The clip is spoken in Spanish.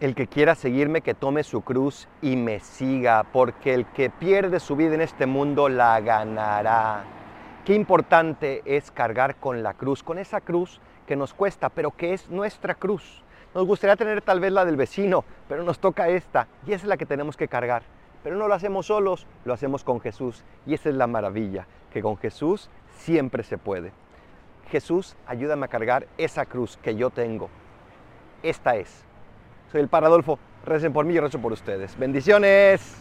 El que quiera seguirme, que tome su cruz y me siga, porque el que pierde su vida en este mundo la ganará. Qué importante es cargar con la cruz, con esa cruz que nos cuesta, pero que es nuestra cruz. Nos gustaría tener tal vez la del vecino, pero nos toca esta y esa es la que tenemos que cargar. Pero no lo hacemos solos, lo hacemos con Jesús. Y esa es la maravilla, que con Jesús siempre se puede. Jesús, ayúdame a cargar esa cruz que yo tengo. Esta es. Soy el Paradolfo. Recen por mí y rezo por ustedes. Bendiciones.